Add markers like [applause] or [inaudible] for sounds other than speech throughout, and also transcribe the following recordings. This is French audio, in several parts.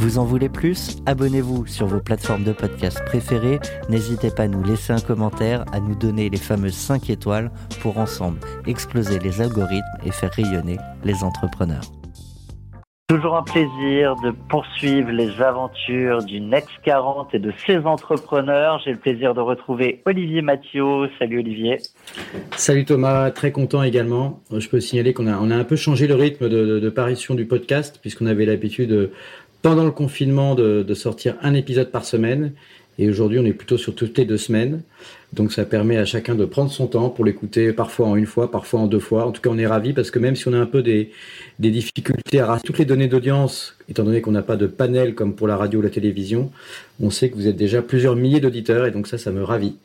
Vous en voulez plus? Abonnez-vous sur vos plateformes de podcast préférées. N'hésitez pas à nous laisser un commentaire, à nous donner les fameuses 5 étoiles pour ensemble exploser les algorithmes et faire rayonner les entrepreneurs. Toujours un plaisir de poursuivre les aventures du Next 40 et de ses entrepreneurs. J'ai le plaisir de retrouver Olivier Mathieu. Salut Olivier. Salut Thomas, très content également. Je peux signaler qu'on a, on a un peu changé le rythme de, de parution du podcast puisqu'on avait l'habitude pendant le confinement de, sortir un épisode par semaine. Et aujourd'hui, on est plutôt sur toutes les deux semaines. Donc, ça permet à chacun de prendre son temps pour l'écouter, parfois en une fois, parfois en deux fois. En tout cas, on est ravis parce que même si on a un peu des, des difficultés à rassembler toutes les données d'audience, étant donné qu'on n'a pas de panel comme pour la radio ou la télévision, on sait que vous êtes déjà plusieurs milliers d'auditeurs et donc ça, ça me ravit.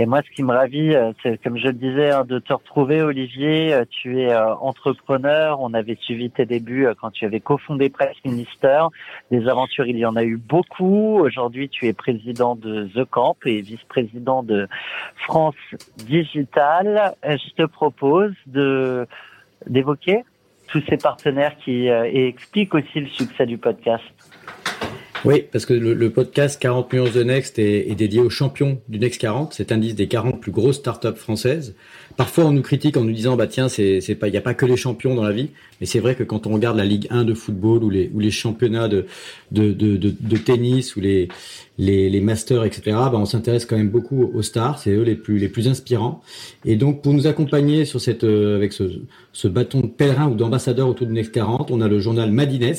Et moi, ce qui me ravit, euh, c'est comme je le disais, hein, de te retrouver, Olivier. Euh, tu es euh, entrepreneur. On avait suivi tes débuts quand tu avais cofondé Press Minister. Des aventures, il y en a eu beaucoup. Aujourd'hui, tu es président de The Camp et vice-président de France Digital. Je te propose de d'évoquer tous ces partenaires qui et explique aussi le succès du podcast. Oui, parce que le, podcast 40 millions de Next est, dédié aux champions du Next 40, cet indice des 40 plus grosses startups françaises. Parfois, on nous critique en nous disant, bah tiens, c'est, c'est pas, il n'y a pas que les champions dans la vie. Mais c'est vrai que quand on regarde la Ligue 1 de football ou les, ou les championnats de, de, de, de, tennis ou les, les, les masters, etc., bah, on s'intéresse quand même beaucoup aux stars. C'est eux les plus, les plus inspirants. Et donc, pour nous accompagner sur cette, euh, avec ce, ce bâton de pèlerin ou d'ambassadeur autour du Next 40, on a le journal Madines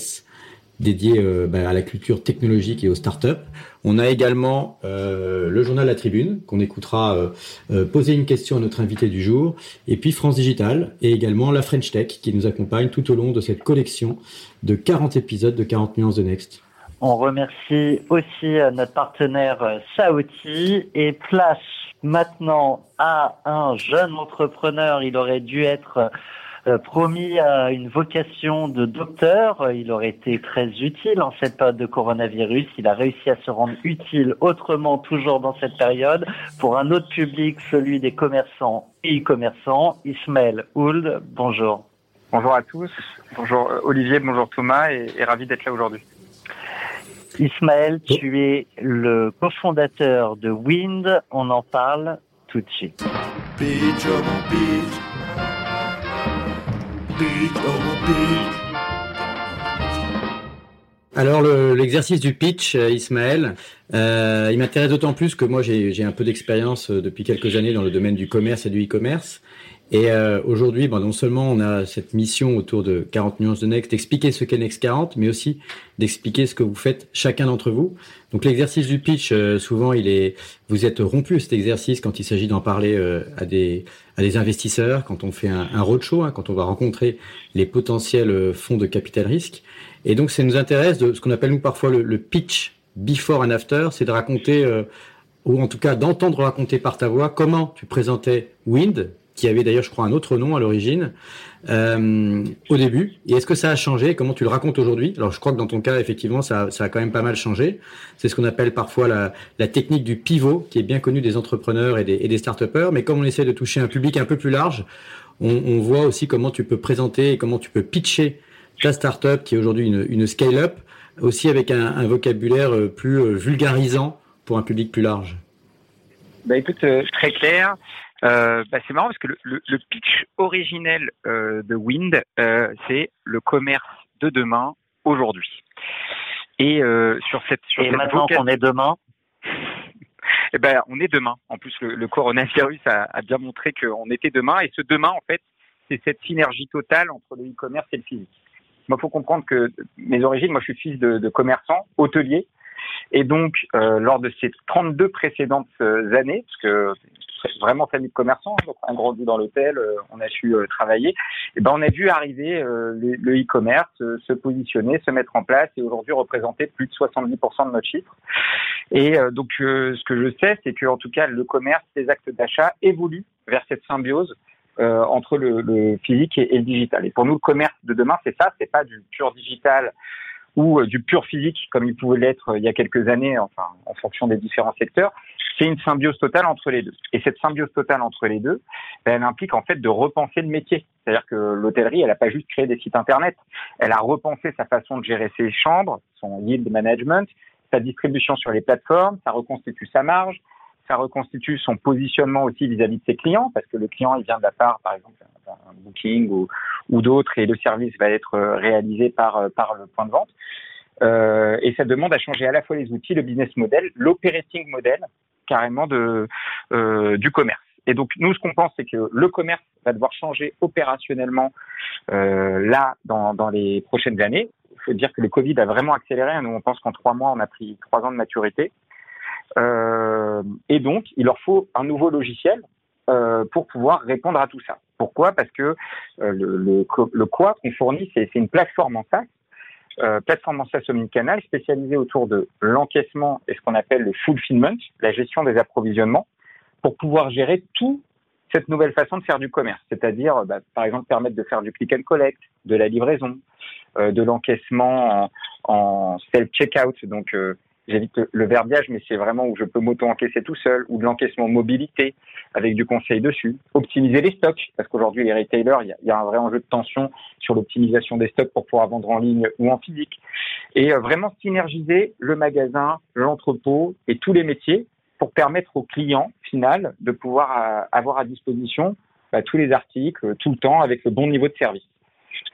dédié euh, bah, à la culture technologique et aux startups. On a également euh, le journal La Tribune, qu'on écoutera euh, euh, poser une question à notre invité du jour, et puis France Digital, et également la French Tech, qui nous accompagne tout au long de cette collection de 40 épisodes de 40 nuances de Next. On remercie aussi notre partenaire Saouti et place maintenant à un jeune entrepreneur. Il aurait dû être euh, promis à une vocation de docteur. Il aurait été très utile en cette période de coronavirus. Il a réussi à se rendre utile autrement, toujours dans cette période, pour un autre public, celui des commerçants et e-commerçants. Ismaël Ould, bonjour. Bonjour à tous. Bonjour euh, Olivier, bonjour Thomas et, ravi d'être là aujourd'hui. Ismaël, tu es le cofondateur de Wind. On en parle tout de suite. Alors l'exercice du pitch, euh, Ismaël, euh, il m'intéresse d'autant plus que moi j'ai un peu d'expérience euh, depuis quelques années dans le domaine du commerce et du e-commerce. Et euh, aujourd'hui, bon, non seulement on a cette mission autour de 40 nuances de Next, d'expliquer ce qu'est Next 40, mais aussi d'expliquer ce que vous faites chacun d'entre vous. Donc l'exercice du pitch, euh, souvent, il est, vous êtes rompu cet exercice quand il s'agit d'en parler euh, à des à des investisseurs, quand on fait un, un roadshow, hein, quand on va rencontrer les potentiels fonds de capital risque. Et donc, ça nous intéresse de ce qu'on appelle nous parfois le, le, pitch before and after, c'est de raconter ou en tout cas d'entendre raconter par ta voix comment tu présentais Wind, qui avait d'ailleurs, je crois, un autre nom à l'origine, euh, au début. Et est-ce que ça a changé? Comment tu le racontes aujourd'hui? Alors, je crois que dans ton cas, effectivement, ça, ça a quand même pas mal changé. C'est ce qu'on appelle parfois la, la, technique du pivot, qui est bien connue des entrepreneurs et des, et des start-upers. Mais comme on essaie de toucher un public un peu plus large, on, on voit aussi comment tu peux présenter et comment tu peux pitcher ta startup qui est aujourd'hui une, une scale-up, aussi avec un, vocabulaire plus vulgarisant pour un public plus large bah écoute, très clair. Bah c'est marrant parce que le, le, pitch originel de Wind, c'est le commerce de demain aujourd'hui. Et sur cette sur et maintenant qu'on est demain, [laughs] eh ben, on est demain. En plus, le, coronavirus a, a, bien montré qu'on était demain. Et ce demain, en fait, c'est cette synergie totale entre le e-commerce et le physique. Il faut comprendre que mes origines, moi, je suis fils de, de commerçant, hôtelier. Et donc, euh, lors de ces 32 précédentes euh, années, parce que vraiment famille de commerçants, donc on a grandi dans l'hôtel, euh, on a su euh, travailler, et eh ben on a vu arriver le e-commerce, se positionner, se mettre en place et aujourd'hui représenter plus de 70% de notre chiffre. Et donc, ce que je sais, c'est que en tout cas, le commerce, les actes d'achat évoluent vers cette symbiose euh, entre le, le physique et, et, le digital. Et pour nous, le commerce de demain, c'est ça, c'est pas du pur digital ou euh, du pur physique comme il pouvait l'être euh, il y a quelques années, enfin en fonction des différents secteurs. C'est une symbiose totale entre les deux. Et cette symbiose totale entre les deux, ben, elle implique en fait de repenser le métier. C'est-à-dire que l'hôtellerie, elle n'a pas juste créé des sites internet, elle a repensé sa façon de gérer ses chambres, son yield management, sa distribution sur les plateformes, ça reconstitue sa marge, ça reconstitue son positionnement aussi vis-à-vis de ses clients, parce que le client, il vient de la part, par exemple, d'un booking ou, d'autres, et le service va être euh, réalisé par, euh, par le point de vente. Euh, et ça demande à changer à la fois les outils, le business model, l'operating model, carrément de, du commerce. Et donc, nous, ce qu'on pense, c'est que le commerce va devoir changer opérationnellement là, dans, dans les prochaines années. Il faut dire que le Covid a vraiment accéléré. Nous, on pense qu'en trois mois, on a pris trois ans de maturité. Euh, et donc, il leur faut un nouveau logiciel euh, pour pouvoir répondre à tout ça. Pourquoi? Parce que euh, le, le, le, quoi qu'on fournit, c'est une plateforme en SaaS, euh, plateforme en SaaS omnicanal spécialisée autour de l'encaissement et ce qu'on appelle le fulfillment, la gestion des approvisionnements, pour pouvoir gérer tout cette nouvelle façon de faire du commerce, c'est-à-dire bah, par exemple permettre de faire du click and collect, de la livraison, euh, de l'encaissement en, en self-checkout, donc euh, j'évite le verbiage, mais c'est vraiment où je peux m'auto-encaisser tout seul, ou de l'encaissement mobilité avec du conseil dessus. Optimiser les stocks, parce qu'aujourd'hui, les retailers, il y, a un vrai enjeu de tension sur l'optimisation des stocks pour pouvoir vendre en ligne ou en physique. Et euh, vraiment synergiser le magasin, l'entrepôt et tous les métiers pour permettre au client final de pouvoir euh, avoir à disposition bah, tous les articles, tout le temps, avec le bon niveau de service.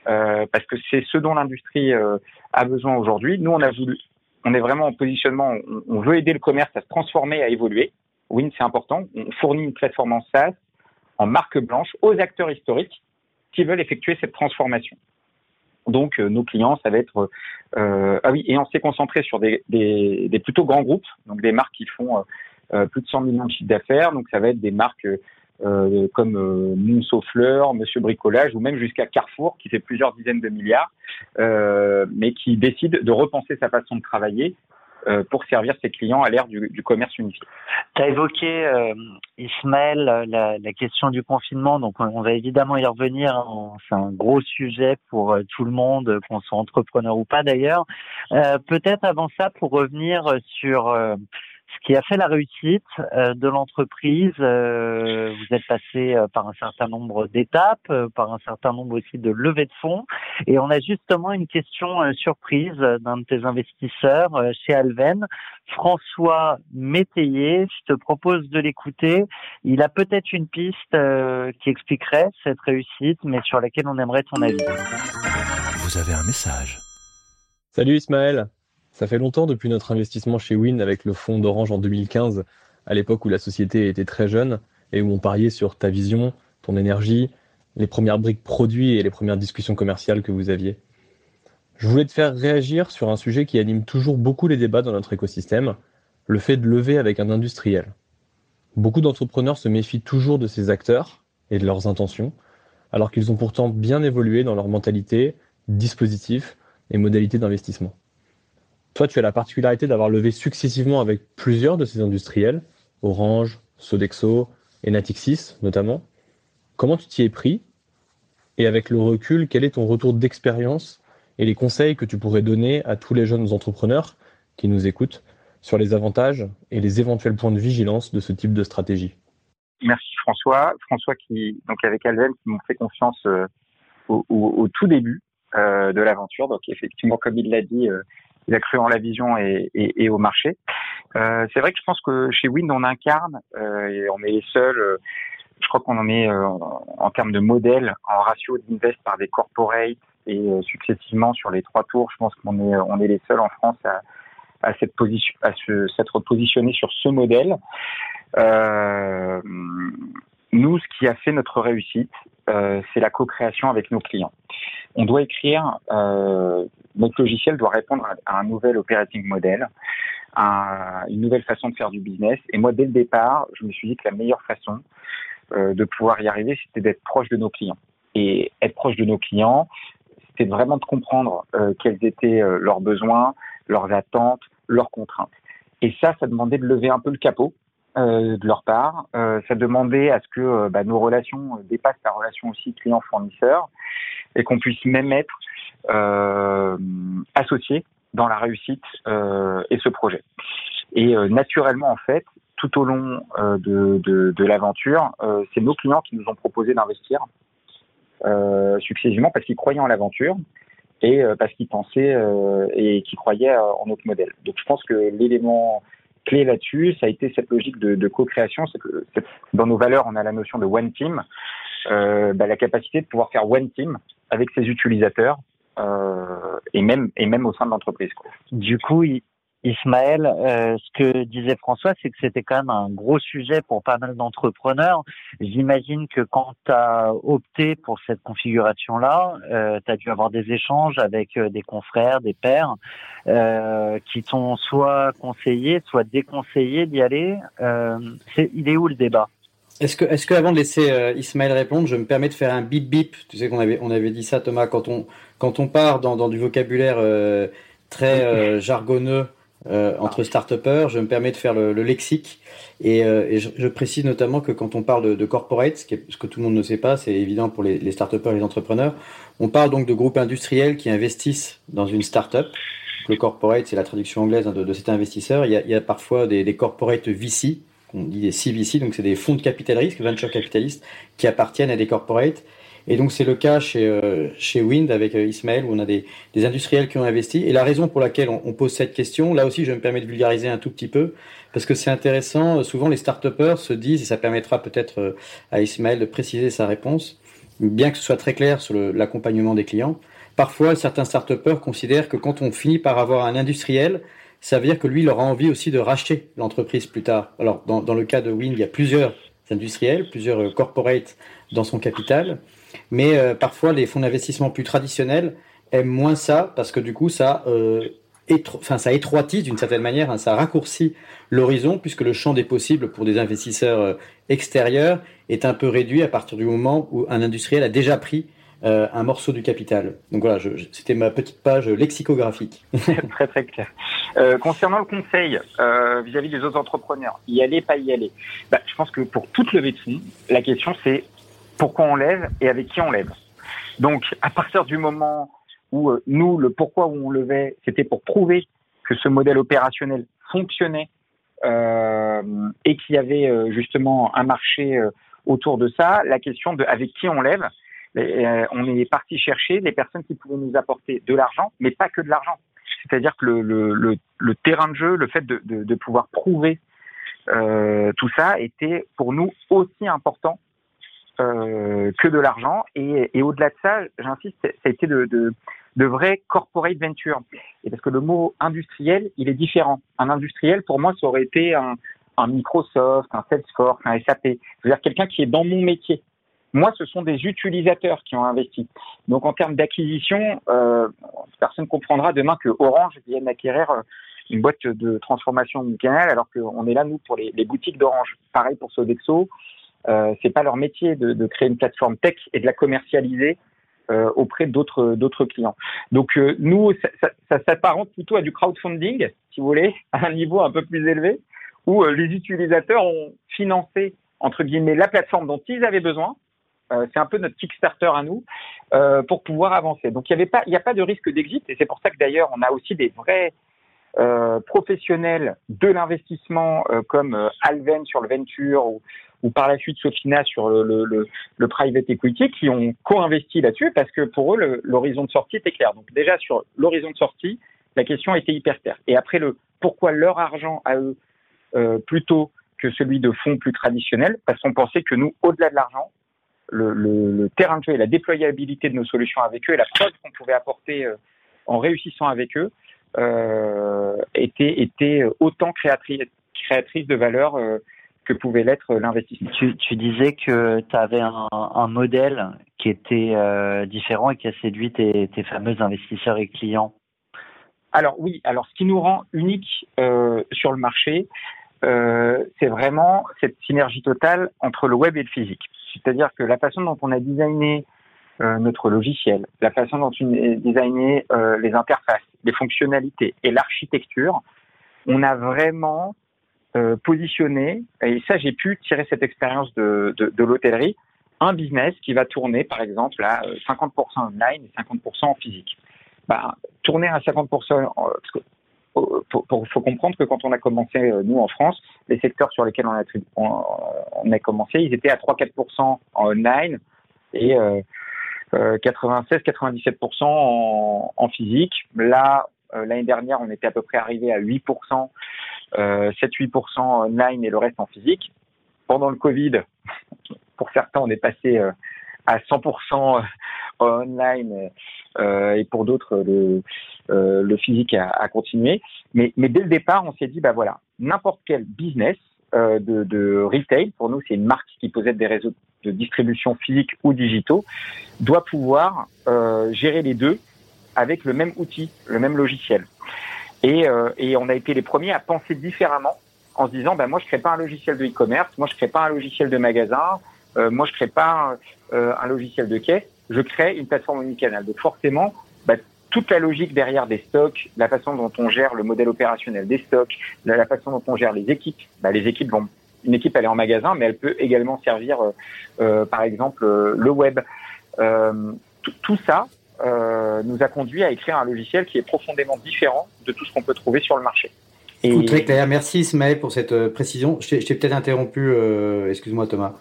Euh, parce que c'est ce dont l'industrie euh, a besoin aujourd'hui. Nous, on a voulu on est vraiment en positionnement, on, veut aider le commerce à se transformer, à évoluer. Win, c'est important. On fournit une plateforme en SaaS, en marque blanche, aux acteurs historiques qui veulent effectuer cette transformation. Donc, euh, nos clients, ça va être euh, ah oui, et on s'est concentré sur des, des, plutôt grands groupes, donc des marques qui font euh, plus de 100 millions de chiffres d'affaires. Donc, ça va être des marques euh, comme euh, Mousseau Fleur, Monsieur Bricolage, ou même jusqu'à Carrefour, qui fait plusieurs dizaines de milliards, euh, mais qui décide de repenser sa façon de travailler euh, pour servir ses clients à l'ère du, du, commerce unifié. Tu as évoqué, euh, Ismaël, la, la, question du confinement, donc on, va évidemment y revenir, hein. c'est un gros sujet pour euh, tout le monde, qu'on soit entrepreneur ou pas d'ailleurs. Peut-être avant ça, pour revenir sur ce qui a fait la réussite euh, de l'entreprise. Euh, vous êtes passé euh, par un certain nombre d'étapes, par un certain nombre aussi de levées de fonds. Et on a justement une question surprise d'un de tes investisseurs chez Alven, François Métayer. Je te propose de l'écouter. Il a peut-être une piste qui expliquerait cette réussite, mais sur laquelle on aimerait ton avis. Vous avez un message. Salut Ismaël. Ça fait longtemps depuis notre investissement chez Win avec le fonds d'Orange en 2015, à l'époque où la société était très jeune et où on pariait sur ta vision, ton énergie, les premières briques produits et les premières discussions commerciales que vous aviez. Je voulais te faire réagir sur un sujet qui anime toujours beaucoup les débats dans notre écosystème, le fait de lever avec un industriel. Beaucoup d'entrepreneurs se méfient toujours de ces acteurs et de leurs intentions, alors qu'ils ont pourtant bien évolué dans leur mentalité, dispositifs et modalités d'investissement. Toi, tu as la particularité d'avoir levé successivement avec plusieurs de ces industriels, Orange, Sodexo et Natixis notamment. Comment tu t'y es pris? Et avec le recul, quel est ton retour d'expérience et les conseils que tu pourrais donner à tous les jeunes entrepreneurs qui nous écoutent sur les avantages et les éventuels points de vigilance de ce type de stratégie? Merci François. François qui, donc avec Alven, qui m'ont fait confiance euh, au, au, tout début de l'aventure. Donc effectivement, comme il l'a dit, il a cru en la vision et, et, et au marché. c'est vrai que je pense que chez Wind, on incarne et on est les seuls je crois qu'on en est euh, en termes de modèle en ratio d'invest par des corporates et euh, successivement sur les trois tours, je pense qu'on est on est les seuls en France à, à cette position à s'être positionné sur ce modèle. Euh, nous, ce qui a fait notre réussite, euh, c'est la co-création avec nos clients. On doit écrire, euh, notre logiciel doit répondre à, un nouvel operating model, à une nouvelle façon de faire du business. Et moi, dès le départ, je me suis dit que la meilleure façon, euh, de pouvoir y arriver, c'était d'être proche de nos clients. Et être proche de nos clients, c'était vraiment de comprendre euh, quels étaient euh, leurs besoins, leurs attentes, leurs contraintes. Et ça, ça demandait de lever un peu le capot de leur part. Ça demandait à ce que bah, nos relations dépassent la relation aussi client-fournisseur et qu'on puisse même être associés dans la réussite et ce projet. Et naturellement, en fait, tout au long euh, de, de, de l'aventure, euh, c'est nos clients qui nous ont proposé d'investir euh, successivement parce qu'ils croyaient en l'aventure et parce qu'ils pensaient et qu'ils croyaient en notre modèle. Donc je pense que l'élément clé là-dessus, ça a été cette logique de, de co-création. Dans nos valeurs, on a la notion de one team, euh, bah, la capacité de pouvoir faire one team avec ses utilisateurs euh, et même et même au sein de l'entreprise. Du coup, Ismaël, euh, ce que disait François, c'est que c'était quand même un gros sujet pour pas mal d'entrepreneurs. J'imagine que quand tu as opté pour cette configuration-là, euh, tu as dû avoir des échanges avec euh, des confrères, des pairs, euh, qui t'ont soit conseillé, soit déconseillé d'y aller. C'est, il est où le débat? Est-ce que, est-ce que avant de laisser Ismaël répondre, je me permets de faire un bip bip Tu sais qu'on avait, on avait dit ça, Thomas, quand on, quand on part dans, dans du vocabulaire très jargonneux euh, entre start-upers. Je me permets de faire le, le lexique et, euh, et je, je, précise notamment que quand on parle de, de corporate, ce, qui est, ce, que tout le monde ne sait pas, c'est évident pour les, les start-upers et les entrepreneurs, on parle donc de groupes industriels qui investissent dans une start-up. Le corporate, c'est la traduction anglaise hein, de, de, cet investisseur. Il y a, il y a parfois des, des corporate VC, on dit des CVC, donc c'est des fonds de capital risque, venture capitalistes, qui appartiennent à des corporates et donc c'est le cas chez, euh, chez Wind avec euh, Ismaël où on a des, des, industriels qui ont investi. Et la raison pour laquelle on, on, pose cette question, là aussi je me permets de vulgariser un tout petit peu, parce que c'est intéressant, souvent les start se disent, et ça permettra peut-être euh, à Ismaël de préciser sa réponse, bien que ce soit très clair sur l'accompagnement des clients, parfois certains start considèrent que quand on finit par avoir un industriel, ça veut dire que lui, il aura envie aussi de racheter l'entreprise plus tard. Alors dans, dans le cas de Wind, il y a plusieurs industriels, plusieurs corporates dans son capital. Mais euh, parfois, les fonds d'investissement plus traditionnels aiment moins ça parce que du coup, ça, euh, enfin, ça étroitise d'une certaine manière, hein, ça raccourcit l'horizon puisque le champ des possibles pour des investisseurs euh, extérieurs est un peu réduit à partir du moment où un industriel a déjà pris euh, un morceau du capital. Donc voilà, c'était ma petite page lexicographique. [laughs] très très clair. Euh, concernant le conseil euh, vis-à-vis des autres entrepreneurs, y aller, pas y aller? Bah, je pense que pour toute levée de fonds, la question c'est pourquoi on lève et avec qui on lève. Donc, à partir du moment où euh, nous, le pourquoi où on levait, c'était pour prouver que ce modèle opérationnel fonctionnait euh, et qu'il y avait euh, justement un marché euh, autour de ça, la question de avec qui on lève, euh, on est parti chercher les personnes qui pouvaient nous apporter de l'argent, mais pas que de l'argent. C'est-à-dire que le, le, le, le, terrain de jeu, le fait de, de, de pouvoir prouver tout ça était pour nous aussi important euh, que de l'argent. Et, et au-delà de ça, j'insiste, ça a été de, de, de vrais corporate venture. Et parce que le mot industriel, il est différent. Un industriel, pour moi, ça aurait été un, un Microsoft, un Salesforce, un SAP. C'est-à-dire quelqu'un qui est dans mon métier. Moi, ce sont des utilisateurs qui ont investi. Donc, en termes d'acquisition, euh, personne comprendra demain que Orange vienne d'acquérir euh, une boîte de transformation canal, alors qu'on est là, nous, pour les, les boutiques d'Orange. Pareil pour Sodexo, c'est pas leur métier de, créer une plateforme tech et de la commercialiser euh, auprès d'autres clients. Donc euh, nous, ça, s'apparente plutôt à du crowdfunding, si vous voulez, [laughs] à un niveau un peu plus élevé, où euh, les utilisateurs ont financé entre guillemets la plateforme dont ils avaient besoin. Euh, c'est un peu notre Kickstarter à nous pour pouvoir avancer. Donc il n'y avait pas, il n'y a pas de risque d'exit et c'est pour ça que d'ailleurs on a aussi des vrais euh, professionnels de l'investissement euh, comme euh, Alven sur le venture ou, ou par la suite Sofina sur le, le, private equity qui ont co-investi là-dessus parce que pour eux, l'horizon de sortie était clair. Donc déjà sur l'horizon de sortie, la question était hyper claire. Et après, le pourquoi leur argent à eux euh, plutôt que celui de fonds plus traditionnels, parce qu'on pensait que nous, au-delà de l'argent, le, terrain de jeu et la déployabilité de nos solutions avec eux et la preuve qu'on pouvait apporter euh, en réussissant avec eux euh, était, était autant créatrice, créatrice de valeur euh, que pouvait l'être l'investissement. Tu, tu, disais que tu avais un, un, modèle qui était euh, différent et qui a séduit tes, tes, fameux investisseurs et clients. Alors oui, alors ce qui nous rend unique euh, sur le marché, euh, c'est vraiment cette synergie totale entre le web et le physique. C'est-à-dire que la façon dont on a designé notre logiciel, la façon dont on a designé les interfaces, les fonctionnalités et l'architecture, on a vraiment euh, positionné, et ça j'ai pu tirer cette expérience de, de, l'hôtellerie, un business qui va tourner par exemple à 50% online et 50% en physique. Bah, tourner à 50%, parce que il faut comprendre que quand on a commencé, euh, nous, en France, les secteurs sur lesquels on a, on, a commencé, ils étaient à 3-4% en online et euh, 96-97% euh, en, en, physique. Là, euh, l'année dernière, on était à peu près arrivé à 8%, 7-8% online et le reste en physique. Pendant le Covid, [laughs] pour certains, on est passé à 100% online euh, et pour d'autres le, euh, le physique a, a, continué. Mais, mais dès le départ, on s'est dit bah voilà, n'importe quel business euh, de, de, retail, pour nous c'est une marque qui possède des réseaux de distribution physique ou digitaux, doit pouvoir euh, gérer les deux avec le même outil, le même logiciel. Et, euh, et, on a été les premiers à penser différemment en se disant bah moi je crée pas un logiciel de e-commerce, moi je crée pas un logiciel de magasin, euh, moi je crée pas un, un logiciel de caisse, je crée une plateforme omnicanal. Donc forcément, bah, toute la logique derrière des stocks, la façon dont on gère le modèle opérationnel des stocks, la, façon dont on gère les équipes, bah, les équipes vont une équipe elle est en magasin, mais elle peut également servir, euh, euh par exemple, euh, le web. Euh, tout ça euh, nous a conduit à écrire un logiciel qui est profondément différent de tout ce qu'on peut trouver sur le marché. Et... très clair. Merci Ismaël pour cette précision. Je t'ai peut-être interrompu, excuse-moi Thomas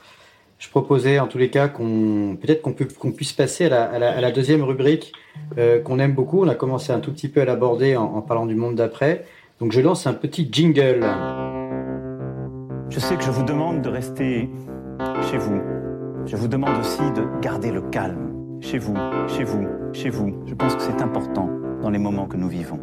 je proposais en tous les cas qu'on peut-être qu'on puisse passer à la, à la, à la deuxième rubrique euh, qu'on aime beaucoup. On a commencé un tout petit peu à l'aborder en, en, parlant du monde d'après. Donc je lance un petit jingle. Je sais que je vous demande de rester chez vous. Je vous demande aussi de garder le calme. Chez vous, chez vous, chez vous. Je pense que c'est important dans les moments que nous vivons.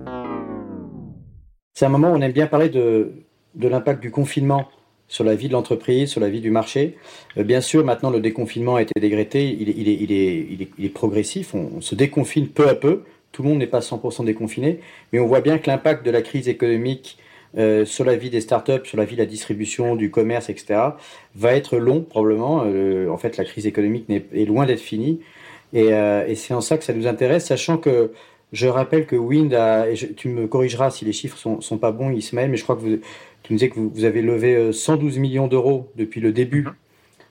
C'est un moment où on aime bien parler de, de l'impact du confinement sur la vie de l'entreprise, sur la vie du marché. Euh, bien sûr, maintenant, le déconfinement a été décrété, il est, il est, il est, progressif, on, se déconfine peu à peu, tout le monde n'est pas 100% déconfiné, mais on voit bien que l'impact de la crise économique euh, sur la vie des startups, sur la vie de la distribution, du commerce, etc., va être long, probablement. Euh, en fait, la crise économique est loin d'être finie. Et, euh, et c'est en ça que ça nous intéresse, sachant que je rappelle que Wind a, et je, tu me corrigeras si les chiffres sont, sont pas bons, Ismaël, mais je crois que vous, tu nous disais que vous, vous avez levé 112 euh, millions d'euros depuis le début mhm.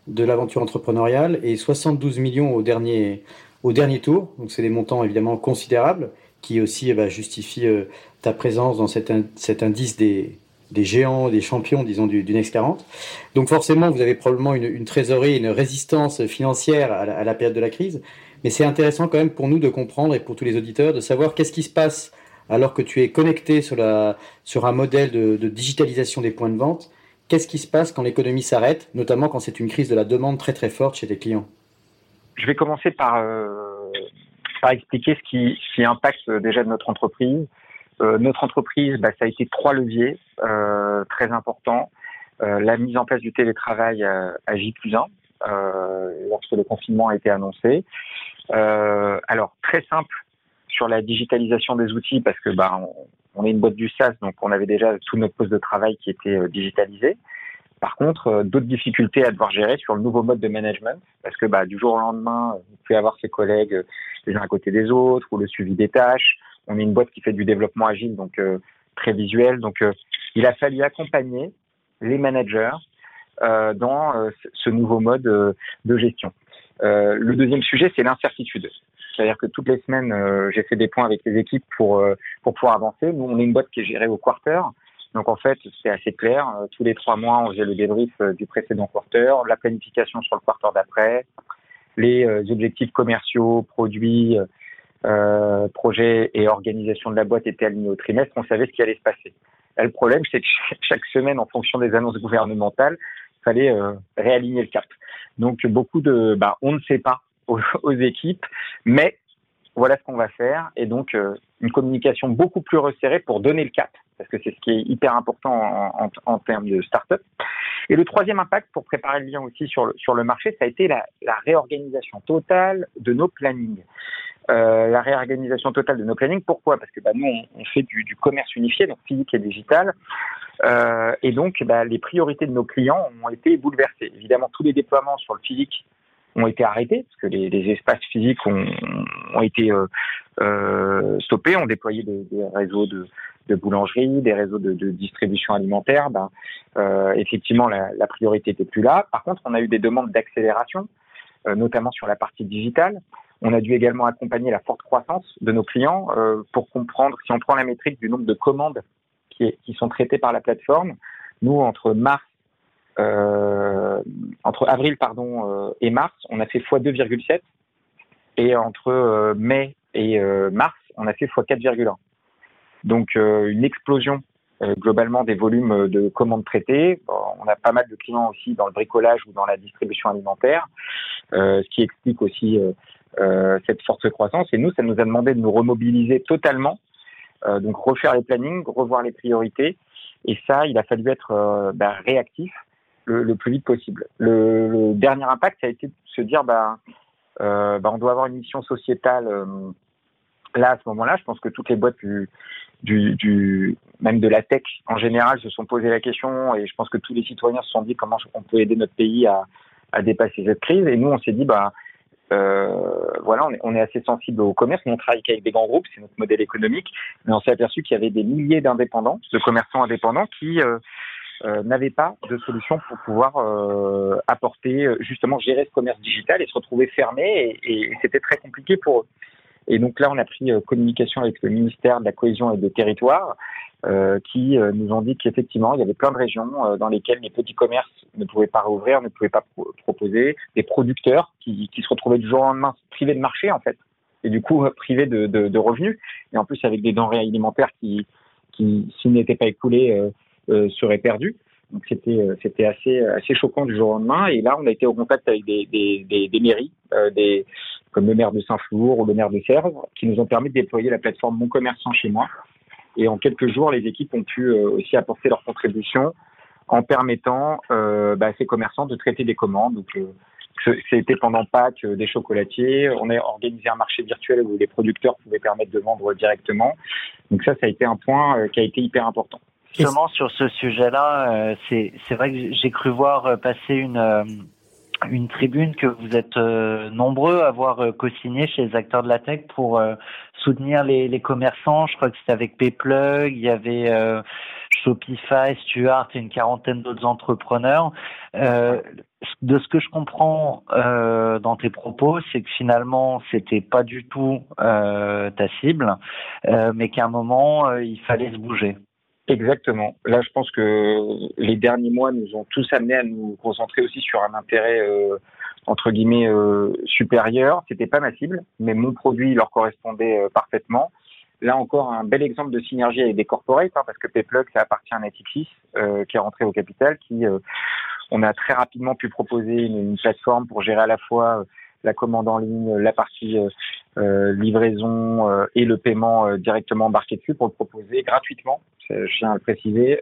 de l'aventure entrepreneuriale et 72 millions au dernier, au dernier tour. Donc c'est des montants évidemment considérables qui aussi eh ben, justifient euh, ta présence dans cet, cet indice des, des géants, des champions, disons, du, du, Next 40. Donc forcément, vous avez probablement une, une trésorerie, une résistance financière à la, à la période de la crise. Mais c'est intéressant quand même pour nous de comprendre et pour tous les auditeurs de savoir qu'est-ce qui se passe alors que tu es connecté sur, un modèle de, digitalisation des points de vente. Qu'est-ce qui se passe quand l'économie s'arrête, notamment quand c'est une crise de la demande très très forte chez tes clients? Je vais commencer par, euh, expliquer ce qui, impacte déjà notre entreprise. Euh, notre entreprise, bah, ça a été trois leviers euh, très importants. La mise en place du télétravail à, J plus 1, euh, lorsque le confinement a été annoncé. Euh, alors très simple sur la digitalisation des outils parce que bah on, est une boîte du SaaS donc on avait déjà tout notre poste de travail qui était euh, digitalisé. Par contre, euh, d'autres difficultés à devoir gérer sur le nouveau mode de management parce que bah, du jour au lendemain, vous pouvez avoir ses collègues euh, les uns à côté des autres ou le suivi des tâches. On est une boîte qui fait du développement agile donc très visuel donc il a fallu accompagner les managers euh, dans euh, ce nouveau mode euh, de gestion. Le deuxième sujet, c'est l'incertitude. C'est-à-dire que toutes les semaines, j'ai fait des points avec les équipes pour, pour pouvoir avancer. Nous, on est une boîte qui est gérée au quarter. Donc en fait, c'est assez clair. Euh, tous les trois mois, on faisait le débrief euh, du précédent quarter, la planification sur le quarter d'après, les euh, objectifs commerciaux, produits, euh, projets et organisation de la boîte étaient alignés au trimestre. On savait ce qui allait se passer. Le problème, c'est que [laughs] chaque semaine, en fonction des annonces gouvernementales, il fallait réaligner le cap. Donc beaucoup de, bah, on ne sait pas [laughs] aux, équipes, mais voilà ce qu'on va faire. Et donc une communication beaucoup plus resserrée pour donner le cap parce que c'est ce qui est hyper important en, termes de start-up. Et le troisième impact, pour préparer le lien aussi sur le, sur le marché, ça a été la réorganisation totale de nos plannings. Euh, la réorganisation totale de nos plannings. Pourquoi? Parce que bah, nous, on, fait du, commerce unifié, donc physique et digital. Euh, et donc, bah, les priorités de nos clients ont été bouleversées. Évidemment, tous les déploiements sur le physique ont été arrêtés, parce que les, espaces physiques ont, été euh, stoppés, ont déployé des, réseaux de, boulangerie, des réseaux de, distribution alimentaire, ben, effectivement, la, la, priorité était plus là. Par contre, on a eu des demandes d'accélération, notamment sur la partie digitale. On a dû également accompagner la forte croissance de nos clients euh, pour comprendre, si on prend la métrique du nombre de commandes qui, sont traitées par la plateforme, nous, entre mars, euh, entre avril pardon, euh, et mars, on a fait x2,7 et entre mai et mars, on a fait x4,1. Donc euh, une explosion globalement des volumes de commandes traitées. on a pas mal de clients aussi dans le bricolage ou dans la distribution alimentaire, ce qui explique aussi cette forte croissance. Et nous, ça nous a demandé de nous remobiliser totalement, donc refaire les plannings, revoir les priorités. Et ça, il a fallu être bah, réactif le, plus vite possible. Le, dernier impact, ça a été de se dire, bah, bah on doit avoir une mission sociétale là, à ce moment-là, je pense que toutes les boîtes du, même de la tech en général se sont posé la question et je pense que tous les citoyens se sont dit comment on peut aider notre pays à, dépasser cette crise. Et nous, on s'est dit, bah, euh, voilà, on est, on est, assez sensible au commerce. On travaille avec des grands groupes, c'est notre modèle économique, mais on s'est aperçu qu'il y avait des milliers d'indépendants, de commerçants indépendants qui euh, euh, n'avaient pas de solution pour pouvoir euh, apporter, justement, gérer ce commerce digital et se retrouver fermés. Et, et c'était très compliqué pour eux. Et donc là, on a pris euh, communication avec le ministère de la Cohésion et des Territoires, euh, qui euh, nous ont dit qu'effectivement, il y avait plein de régions euh, dans lesquelles les petits commerces ne pouvaient pas rouvrir, ne pouvaient pas pro proposer, des producteurs qui, qui, se retrouvaient du jour au lendemain privés de marché, en fait, et du coup privés de, de, de revenus, et en plus avec des denrées alimentaires qui, qui s'ils n'étaient pas écoulés, seraient perdus. Donc c'était c'était assez assez choquant du jour au lendemain. Et là, on a été au contact avec des des, des, des mairies, euh, des comme le maire de Saint-Flour ou le maire de Sèvres, qui nous ont permis de déployer la plateforme Mon Commerçant chez moi. Et en quelques jours, les équipes ont pu euh, aussi apporter leur contribution en permettant euh, bah, à ces commerçants de traiter des commandes. Donc, euh, c'était pendant Pâques des chocolatiers. On a organisé un marché virtuel où les producteurs pouvaient permettre de vendre directement. Donc ça, ça a été un point qui a été hyper important. Justement, sur ce sujet-là, c'est vrai que j'ai cru voir passer une une tribune que vous êtes euh, nombreux à avoir euh, co-signé chez les acteurs de la tech pour euh, soutenir les, les, commerçants. Je crois que c'était avec Payplug, il y avait Shopify, Stuart et une quarantaine d'autres entrepreneurs. de ce que je comprends dans tes propos, c'est que finalement c'était pas du tout ta cible, mais qu'à un moment il fallait se bouger. Exactement. Là, je pense que les derniers mois nous ont tous amenés à nous concentrer aussi sur un intérêt euh, entre guillemets euh, supérieur. C'était pas ma cible, mais mon produit leur correspondait euh, parfaitement. Là encore, un bel exemple de synergie avec des corporates, hein, parce que Payplug, ça appartient à Natixis, euh, qui est rentré au capital, qui euh, on a très rapidement pu proposer une, une plateforme pour gérer à la fois la commande en ligne, la partie euh, euh livraison euh, et le paiement euh, directement embarqué dessus pour le proposer gratuitement, je tiens à le préciser,